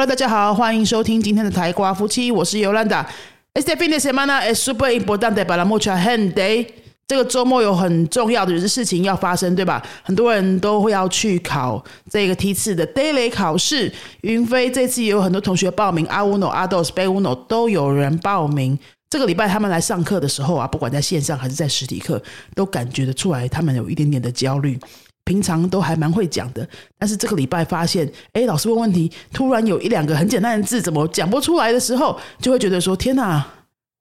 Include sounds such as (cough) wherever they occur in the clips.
Hello，大家好，欢迎收听今天的台瓜夫妻，我是尤兰达。Este fin de semana es super importante para mucha gente。这个周末有很重要的事情要发生，对吧？很多人都会要去考这个梯次的 daily 考试。云飞这次也有很多同学报名，阿乌诺、阿豆斯、贝乌诺都有人报名。这个礼拜他们来上课的时候啊，不管在线上还是在实体课，都感觉得出来他们有一点点的焦虑。平常都还蛮会讲的，但是这个礼拜发现，哎，老师问问题，突然有一两个很简单的字怎么讲不出来的时候，就会觉得说：天哪，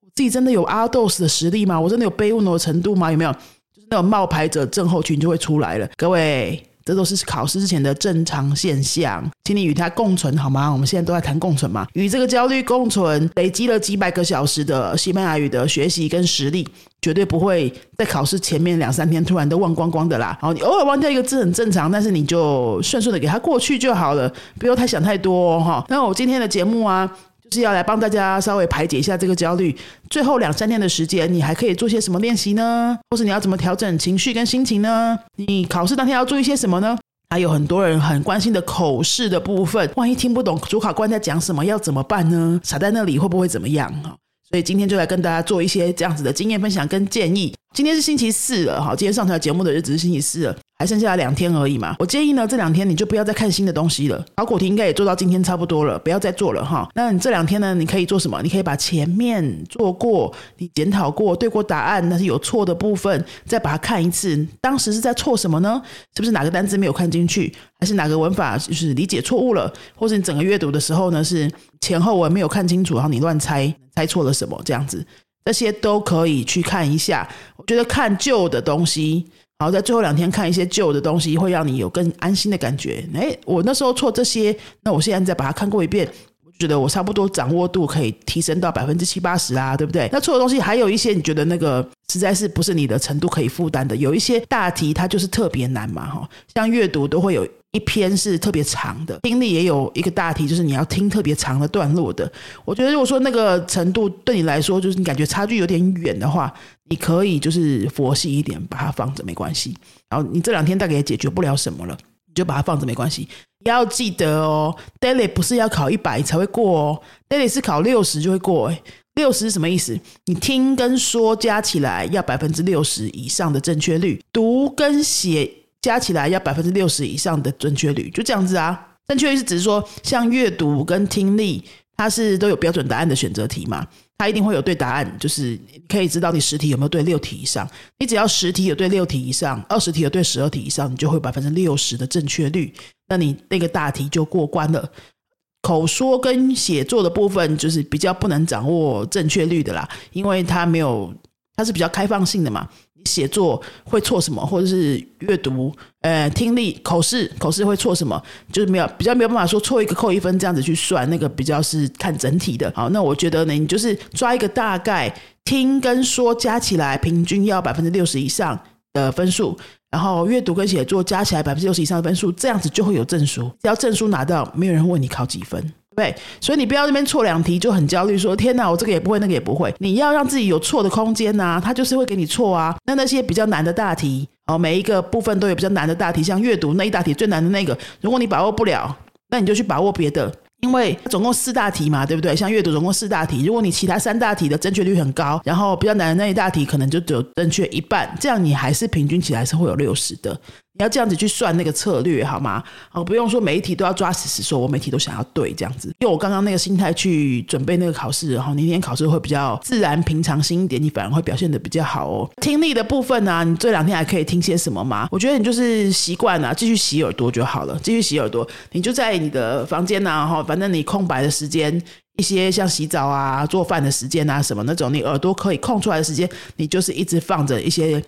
我自己真的有阿斗斯的实力吗？我真的有背乌诺的程度吗？有没有？就是那种冒牌者症候群就会出来了，各位。这都是考试之前的正常现象，请你与它共存好吗？我们现在都在谈共存嘛，与这个焦虑共存，累积了几百个小时的西班牙语的学习跟实力，绝对不会在考试前面两三天突然都忘光光的啦。然后，你偶尔忘掉一个字很正常，但是你就顺顺的给它过去就好了，不用太想太多哈。那我今天的节目啊。是要来帮大家稍微排解一下这个焦虑。最后两三天的时间，你还可以做些什么练习呢？或是你要怎么调整情绪跟心情呢？你考试当天要注意些什么呢？还有很多人很关心的口试的部分，万一听不懂主考官在讲什么，要怎么办呢？傻在那里会不会怎么样？哈，所以今天就来跟大家做一些这样子的经验分享跟建议。今天是星期四了，哈，今天上台节目的日子是星期四了。还剩下两天而已嘛，我建议呢，这两天你就不要再看新的东西了。考古题应该也做到今天差不多了，不要再做了哈。那你这两天呢，你可以做什么？你可以把前面做过、你检讨过、对过答案，那是有错的部分，再把它看一次。当时是在错什么呢？是不是哪个单词没有看进去，还是哪个文法就是理解错误了，或者你整个阅读的时候呢，是前后文没有看清楚，然后你乱猜猜错了什么这样子，这些都可以去看一下。我觉得看旧的东西。好，在最后两天看一些旧的东西，会让你有更安心的感觉。哎，我那时候错这些，那我现在再把它看过一遍，我觉得我差不多掌握度可以提升到百分之七八十啊，对不对？那错的东西还有一些，你觉得那个实在是不是你的程度可以负担的？有一些大题它就是特别难嘛，哈，像阅读都会有。一篇是特别长的，听力也有一个大题，就是你要听特别长的段落的。我觉得如果说那个程度对你来说，就是你感觉差距有点远的话，你可以就是佛系一点，把它放着没关系。然后你这两天大概也解决不了什么了，你就把它放着没关系。要记得哦，daily 不是要考一百才会过哦，daily 是考六十就会过。六十是什么意思？你听跟说加起来要百分之六十以上的正确率，读跟写。加起来要百分之六十以上的准确率，就这样子啊。正确率是只是说，像阅读跟听力，它是都有标准答案的选择题嘛，它一定会有对答案，就是可以知道你十题有没有对六题以上。你只要十题有对六题以上，二十题有对十二题以上，你就会百分之六十的正确率，那你那个大题就过关了。口说跟写作的部分，就是比较不能掌握正确率的啦，因为它没有，它是比较开放性的嘛。写作会错什么，或者是阅读、呃听力、口试，口试会错什么，就是没有比较没有办法说错一个扣一分这样子去算，那个比较是看整体的。好，那我觉得呢，你就是抓一个大概，听跟说加起来平均要百分之六十以上的分数，然后阅读跟写作加起来百分之六十以上的分数，这样子就会有证书。只要证书拿到，没有人问你考几分。对，所以你不要那边错两题就很焦虑，说天哪，我这个也不会，那个也不会。你要让自己有错的空间呐，他就是会给你错啊。那那些比较难的大题，哦，每一个部分都有比较难的大题，像阅读那一大题最难的那个，如果你把握不了，那你就去把握别的，因为总共四大题嘛，对不对？像阅读总共四大题，如果你其他三大题的正确率很高，然后比较难的那一大题可能就只有正确一半，这样你还是平均起来是会有六十的。你要这样子去算那个策略好吗？哦，不用说每一题都要抓死死说，我每题都想要对这样子。用我刚刚那个心态去准备那个考试，然后那天考试会比较自然平常心一点，你反而会表现的比较好哦。听力的部分呢，你这两天还可以听些什么吗？我觉得你就是习惯了，继续洗耳朵就好了。继续洗耳朵，你就在你的房间呐，哈，反正你空白的时间，一些像洗澡啊、做饭的时间啊什么那种，你耳朵可以空出来的时间，你就是一直放着一些。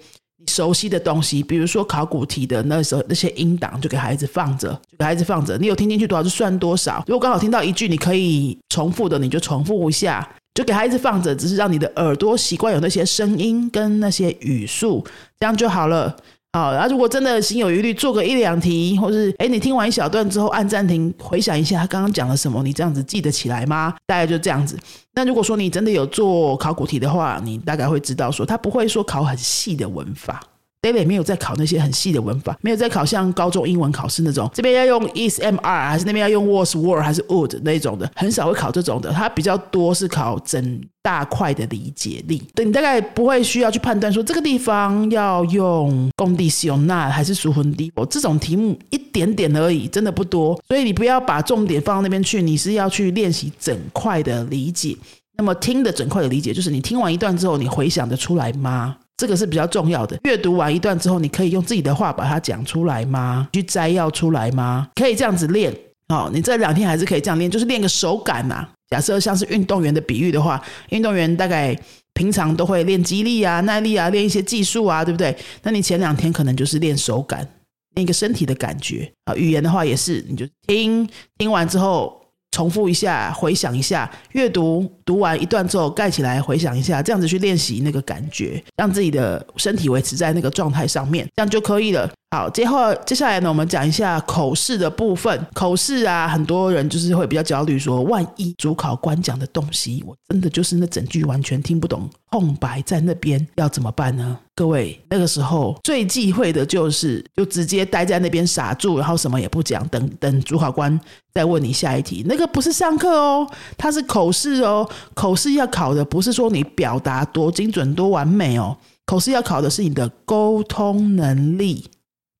熟悉的东西，比如说考古题的那时候那些音档，就给孩子放着，给孩子放着。你有听进去多少就算多少。如果刚好听到一句你可以重复的，你就重复一下，就给孩子放着，只是让你的耳朵习惯有那些声音跟那些语速，这样就好了。好，然后如果真的心有余力，做个一两题，或是哎，你听完一小段之后按暂停，回想一下他刚刚讲了什么，你这样子记得起来吗？大概就这样子。那如果说你真的有做考古题的话，你大概会知道说他不会说考很细的文法，daily 没有在考那些很细的文法，没有在考像高中英文考试那种，这边要用 is am are 还是那边要用 was were 还是 would 那种的，很少会考这种的。它比较多是考整大块的理解力。对你大概不会需要去判断说这个地方要用工地使用那还是熟魂地，这种题目一点点而已，真的不多。所以你不要把重点放到那边去，你是要去练习整块的理解。那么听的整块的理解，就是你听完一段之后，你回想得出来吗？这个是比较重要的。阅读完一段之后，你可以用自己的话把它讲出来吗？去摘要出来吗？可以这样子练。哦，你这两天还是可以这样练，就是练个手感呐。假设像是运动员的比喻的话，运动员大概平常都会练肌力啊、耐力啊，练一些技术啊，对不对？那你前两天可能就是练手感，练一个身体的感觉啊。语言的话也是，你就听听完之后。重复一下，回想一下，阅读读完一段之后盖起来，回想一下，这样子去练习那个感觉，让自己的身体维持在那个状态上面，这样就可以了。好，接后接下来呢，我们讲一下口试的部分。口试啊，很多人就是会比较焦虑，说万一主考官讲的东西，我真的就是那整句完全听不懂，空白在那边，要怎么办呢？各位，那个时候最忌讳的就是就直接待在那边傻住，然后什么也不讲，等等主考官再问你下一题。那个不是上课哦，它是口试哦。口试要考的不是说你表达多精准、多完美哦，口试要考的是你的沟通能力。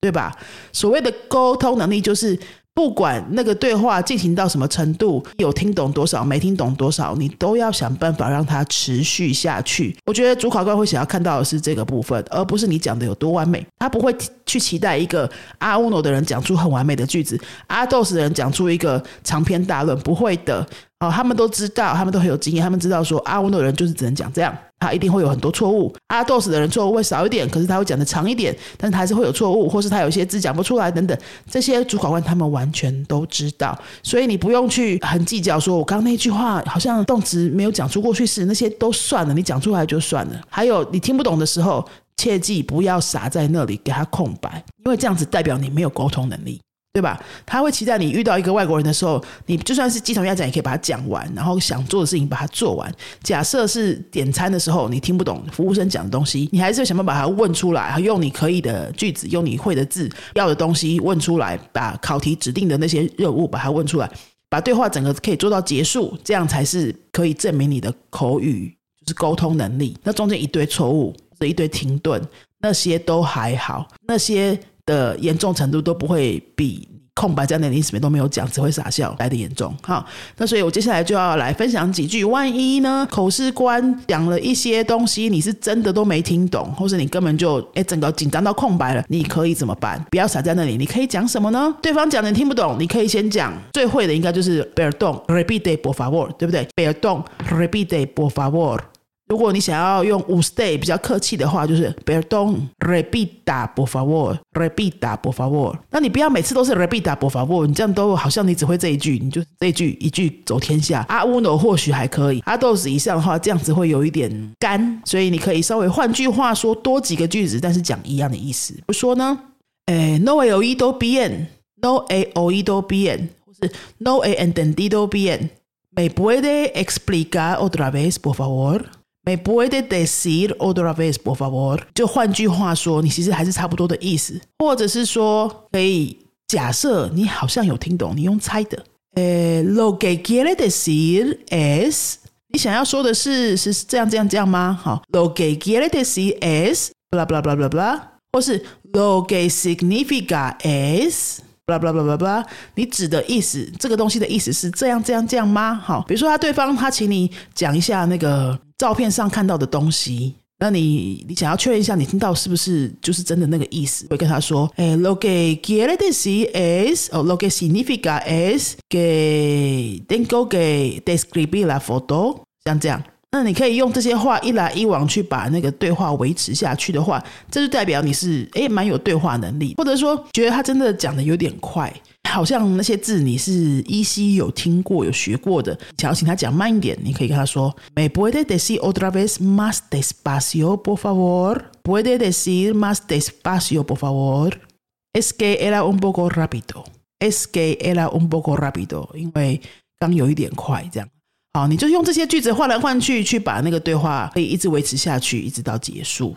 对吧？所谓的沟通能力，就是不管那个对话进行到什么程度，有听懂多少，没听懂多少，你都要想办法让它持续下去。我觉得主考官会想要看到的是这个部分，而不是你讲的有多完美。他不会去期待一个阿乌诺的人讲出很完美的句子，阿豆斯的人讲出一个长篇大论，不会的。哦，他们都知道，他们都很有经验，他们知道说阿乌诺的人就是只能讲这样。他一定会有很多错误，阿豆斯的人错误会少一点，可是他会讲的长一点，但是他还是会有错误，或是他有些字讲不出来等等，这些主考官他们完全都知道，所以你不用去很计较，说我刚刚那句话好像动词没有讲出过去式，那些都算了，你讲出来就算了。还有你听不懂的时候，切记不要傻在那里给他空白，因为这样子代表你没有沟通能力。对吧？他会期待你遇到一个外国人的时候，你就算是鸡同鸭讲，也可以把它讲完，然后想做的事情把它做完。假设是点餐的时候，你听不懂服务生讲的东西，你还是想办法把它问出来，用你可以的句子，用你会的字，要的东西问出来，把考题指定的那些任务把它问出来，把对话整个可以做到结束，这样才是可以证明你的口语就是沟通能力。那中间一堆错误，这一堆停顿，那些都还好，那些。的严重程度都不会比空白在那里什么都没有讲，只会傻笑来的严重。好，那所以我接下来就要来分享几句。万一呢，口试官讲了一些东西，你是真的都没听懂，或是你根本就哎整个紧张到空白了，你可以怎么办？不要傻在那里，你可以讲什么呢？对方讲的你听不懂，你可以先讲最会的，应该就是 Berdon, repite por favor，对不对？Berdon, repite por favor。如果你想要用 stay 比较客气的话，就是 perdón repita por favor repita por favor。那你不要每次都是 repita por favor，你这样都好像你只会这一句，你就这一句一句走天下。阿乌诺或许还可以，阿豆子以上的话，这样子会有一点干，所以你可以稍微换句话说多几个句子，但是讲一样的意思。不说呢，诶，no he oído bien，no he oído bien，或是 no he entendido bien，me puede explicar otra vez por favor。my body deserve order of is boulevard 就换句话说你其实还是差不多的意思。或者是说可以假设你好像有听懂你用猜的。呃 logie giel deserve es 你想要说的是是这样这样这样吗？好 logie giel deserve es 布拉布拉布拉布拉或是 logie significa es 布拉布拉布拉布拉你指的意思这个东西的意思是这样这样这样吗？好比如说他对方他请你讲一下那个照片上看到的东西，那你你想要确认一下你听到是不是就是真的那个意思，会跟他说，哎，lo que quiere decir es 哦 lo que significa es que tengo que describir la foto，像这样。那你可以用这些话一来一往去把那个对话维持下去的话，这就代表你是诶蛮有对话能力，或者说觉得他真的讲的有点快，好像那些字你是依稀有听过有学过的，想要请他讲慢一点，你可以跟他说：“Me puede decir otra vez más despacio, por favor? Puede decir más despacio, por favor? Es que era un poco rápido. Es que era un poco rápido，因为刚有一点快这样。”好，你就用这些句子换来换去，去把那个对话可以一直维持下去，一直到结束。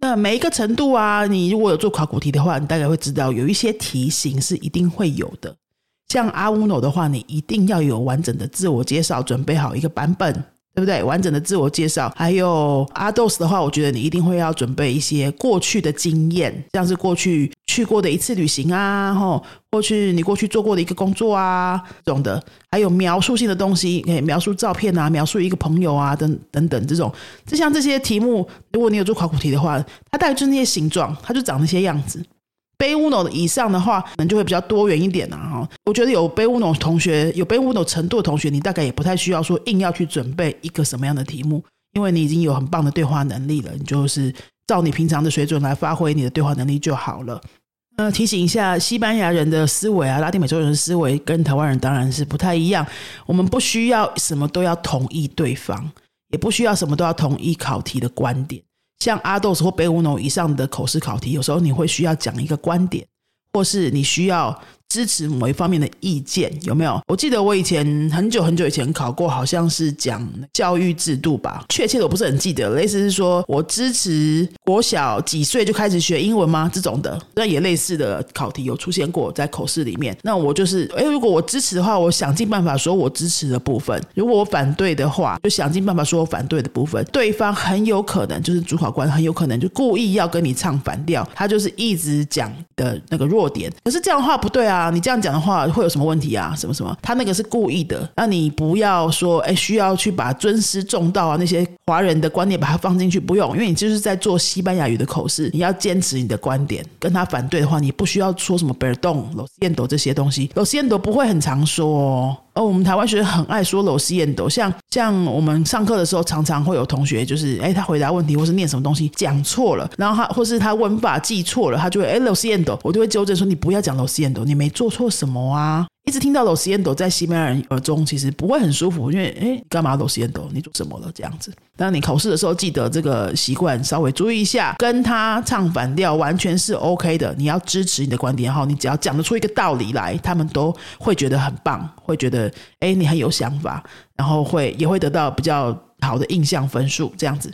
那每一个程度啊，你如果有做考古题的话，你大概会知道有一些题型是一定会有的。像阿乌诺的话，你一定要有完整的自我介绍，准备好一个版本，对不对？完整的自我介绍。还有阿斗斯的话，我觉得你一定会要准备一些过去的经验，像是过去去过的一次旅行啊，吼，过去你过去做过的一个工作啊，这种的。还有描述性的东西，可以描述照片啊，描述一个朋友啊，等等等这种。就像这些题目，如果你有做考古题的话，它大概就是那些形状，它就长那些样子。背乌诺以上的话，可能就会比较多元一点呐哈。我觉得有背乌诺同学，有背乌诺程度的同学，你大概也不太需要说硬要去准备一个什么样的题目，因为你已经有很棒的对话能力了，你就是照你平常的水准来发挥你的对话能力就好了。呃，提醒一下，西班牙人的思维啊，拉丁美洲人的思维跟台湾人当然是不太一样。我们不需要什么都要同意对方，也不需要什么都要同意考题的观点。像阿豆斯或贝乌诺以上的口试考题，有时候你会需要讲一个观点，或是你需要。支持某一方面的意见有没有？我记得我以前很久很久以前考过，好像是讲教育制度吧。确切的我不是很记得，类似是说我支持国小几岁就开始学英文吗？这种的，那也类似的考题有出现过在口试里面。那我就是，哎，如果我支持的话，我想尽办法说我支持的部分；如果我反对的话，就想尽办法说我反对的部分。对方很有可能就是主考官，很有可能就故意要跟你唱反调，他就是一直讲的那个弱点。可是这样的话不对啊。你这样讲的话会有什么问题啊？什么什么？他那个是故意的，那你不要说，哎，需要去把尊师重道啊那些华人的观念把它放进去，不用，因为你就是在做西班牙语的口试，你要坚持你的观点，跟他反对的话，你不需要说什么贝尔洞、罗斯燕斗这些东西，罗斯燕斗不会很常说。哦。哦，我们台湾学生很爱说老师验斗，像像我们上课的时候，常常会有同学就是，哎，他回答问题或是念什么东西讲错了，然后他或是他文法记错了，他就会哎老师验斗，我就会纠正说你不要讲老师验斗，你没做错什么啊。一直听到 Los Cientos 在西班牙人耳中其实不会很舒服，因为哎，干嘛 Los Cientos？你做什么了？这样子。当你考试的时候，记得这个习惯稍微注意一下，跟他唱反调完全是 OK 的。你要支持你的观点，哈，你只要讲得出一个道理来，他们都会觉得很棒，会觉得哎，你很有想法，然后会也会得到比较好的印象分数，这样子。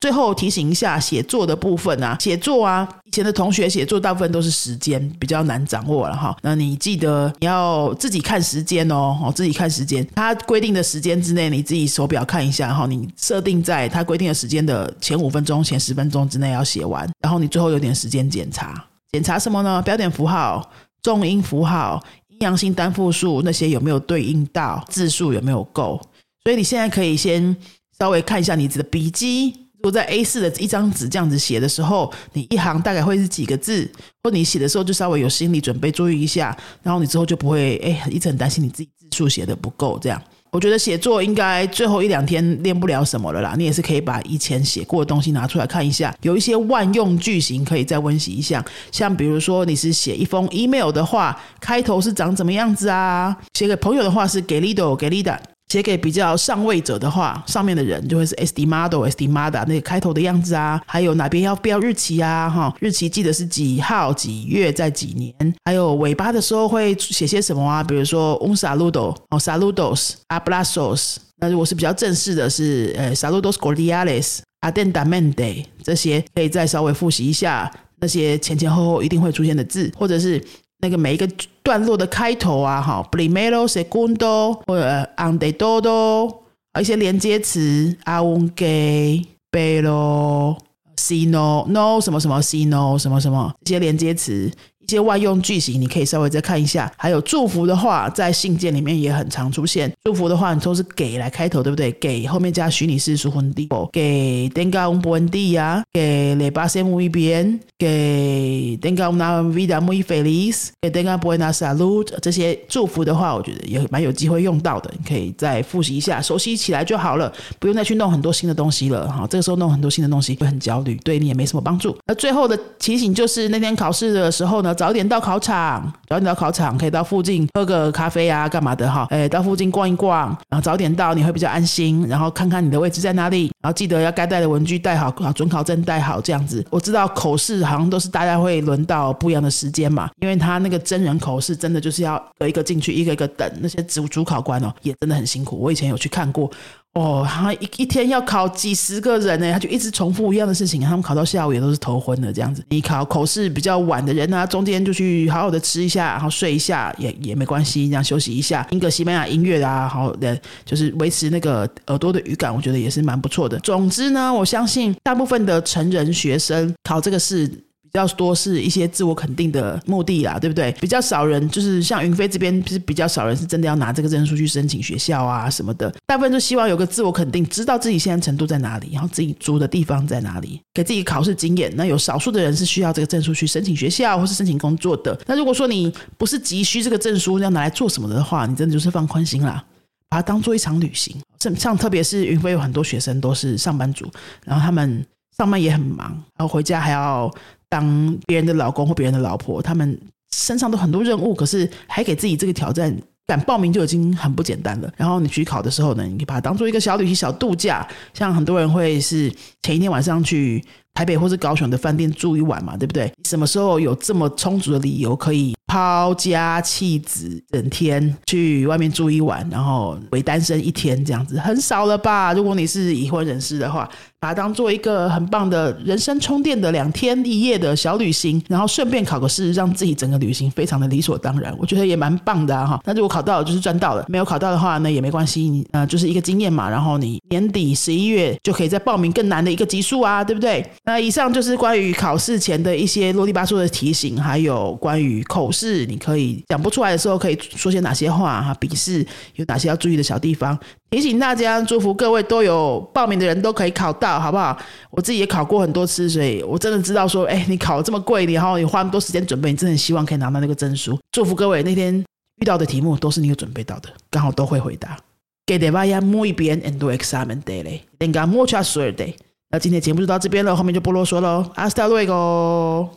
最后提醒一下写作的部分啊，写作啊，以前的同学写作大部分都是时间比较难掌握了哈。那你记得你要自己看时间哦，哦，自己看时间，他规定的时间之内，你自己手表看一下哈。你设定在他规定的时间的前五分钟、前十分钟之内要写完，然后你最后有点时间检查，检查什么呢？标点符号、重音符号、阴阳性单复数那些有没有对应到字数有没有够？所以你现在可以先稍微看一下你的笔记。如果在 A 四的一张纸这样子写的时候，你一行大概会是几个字？或你写的时候就稍微有心理准备，注意一下，然后你之后就不会哎一直很担心你自己字数写的不够。这样，我觉得写作应该最后一两天练不了什么了啦。你也是可以把以前写过的东西拿出来看一下，有一些万用句型可以再温习一下。像比如说你是写一封 email 的话，开头是长怎么样子啊？写给朋友的话是给 lido 给 lida。写给比较上位者的话，上面的人就会是 SD model、SD model 那个开头的样子啊，还有哪边要标日期啊，哈，日期记得是几号几月在几年，还有尾巴的时候会写些什么啊？比如说 un saludo 哦，saludos abrazos。那如果是比较正式的，是呃 saludos cordiales，a denda mente，这些，可以再稍微复习一下那些前前后后一定会出现的字，或者是。那个每一个段落的开头啊，哈，primero segundo 或者 ante todo，一些连接词，aunque，bello，sino，no，什么什么 sino 什么什么这些连接词。些万用句型，你可以稍微再看一下。还有祝福的话，在信件里面也很常出现。祝福的话，你都是给来开头，对不对？给后面加虚拟式属婚地，给 denga un buen día，给 le pase muy bien，给 denga una vida muy feliz，给 denga buena salud。这些祝福的话，我觉得也蛮有机会用到的。你可以再复习一下，熟悉起来就好了，不用再去弄很多新的东西了。哈，这个时候弄很多新的东西会很焦虑，对你也没什么帮助。那最后的提醒就是，那天考试的时候呢。早点到考场，早点到考场，可以到附近喝个咖啡啊，干嘛的哈？哎，到附近逛一逛，然后早点到，你会比较安心。然后看看你的位置在哪里，然后记得要该带的文具带好，啊准考证带好，这样子。我知道口试好像都是大家会轮到不一样的时间嘛，因为他那个真人口试真的就是要一个一个进去，一个一个等。那些主主考官哦，也真的很辛苦。我以前有去看过，哦，他一一天要考几十个人呢，他就一直重复一样的事情，他们考到下午也都是头昏的这样子。你考口试比较晚的人呢，中间就去好好的吃一下，然后睡一下也也没关系，这样休息一下，听个西班牙音乐啊，好的，就是维持那个耳朵的语感，我觉得也是蛮不错的。总之呢，我相信大部分的成人学生考这个试。比较多是一些自我肯定的目的啦，对不对？比较少人就是像云飞这边，是比较少人是真的要拿这个证书去申请学校啊什么的。大部分都希望有个自我肯定，知道自己现在程度在哪里，然后自己住的地方在哪里，给自己考试经验。那有少数的人是需要这个证书去申请学校或是申请工作的。那如果说你不是急需这个证书要拿来做什么的话，你真的就是放宽心啦，把它当做一场旅行。像特别是云飞有很多学生都是上班族，然后他们上班也很忙，然后回家还要。当别人的老公或别人的老婆，他们身上都很多任务，可是还给自己这个挑战，敢报名就已经很不简单了。然后你去考的时候呢，你可以把它当做一个小旅行、小度假。像很多人会是前一天晚上去 (laughs) 台北或是高雄的饭店住一晚嘛，对不对？什么时候有这么充足的理由可以？抛家弃子，整天去外面住一晚，然后为单身一天，这样子很少了吧？如果你是已婚人士的话，把它当做一个很棒的人生充电的两天一夜的小旅行，然后顺便考个试，让自己整个旅行非常的理所当然。我觉得也蛮棒的哈。那如果考到了，就是赚到了；没有考到的话，呢也没关系，你呃，就是一个经验嘛。然后你年底十一月就可以再报名更难的一个级数啊，对不对？那以上就是关于考试前的一些啰里吧嗦的提醒，还有关于口。试，你可以讲不出来的时候，可以说些哪些话哈？笔试有哪些要注意的小地方？提醒大家，祝福各位都有报名的人都可以考到，好不好？我自己也考过很多次，所以我真的知道说，哎，你考这么贵，然后你花那么多时间准备，你真的很希望可以拿到那个证书。祝福各位那天遇到的题目都是你有准备到的，刚好都会回答。给大家 muy bien en tu examen de ley. Tenga mucha suerte. 那今天节目就到这边了，后面就不啰嗦喽。Hasta luego.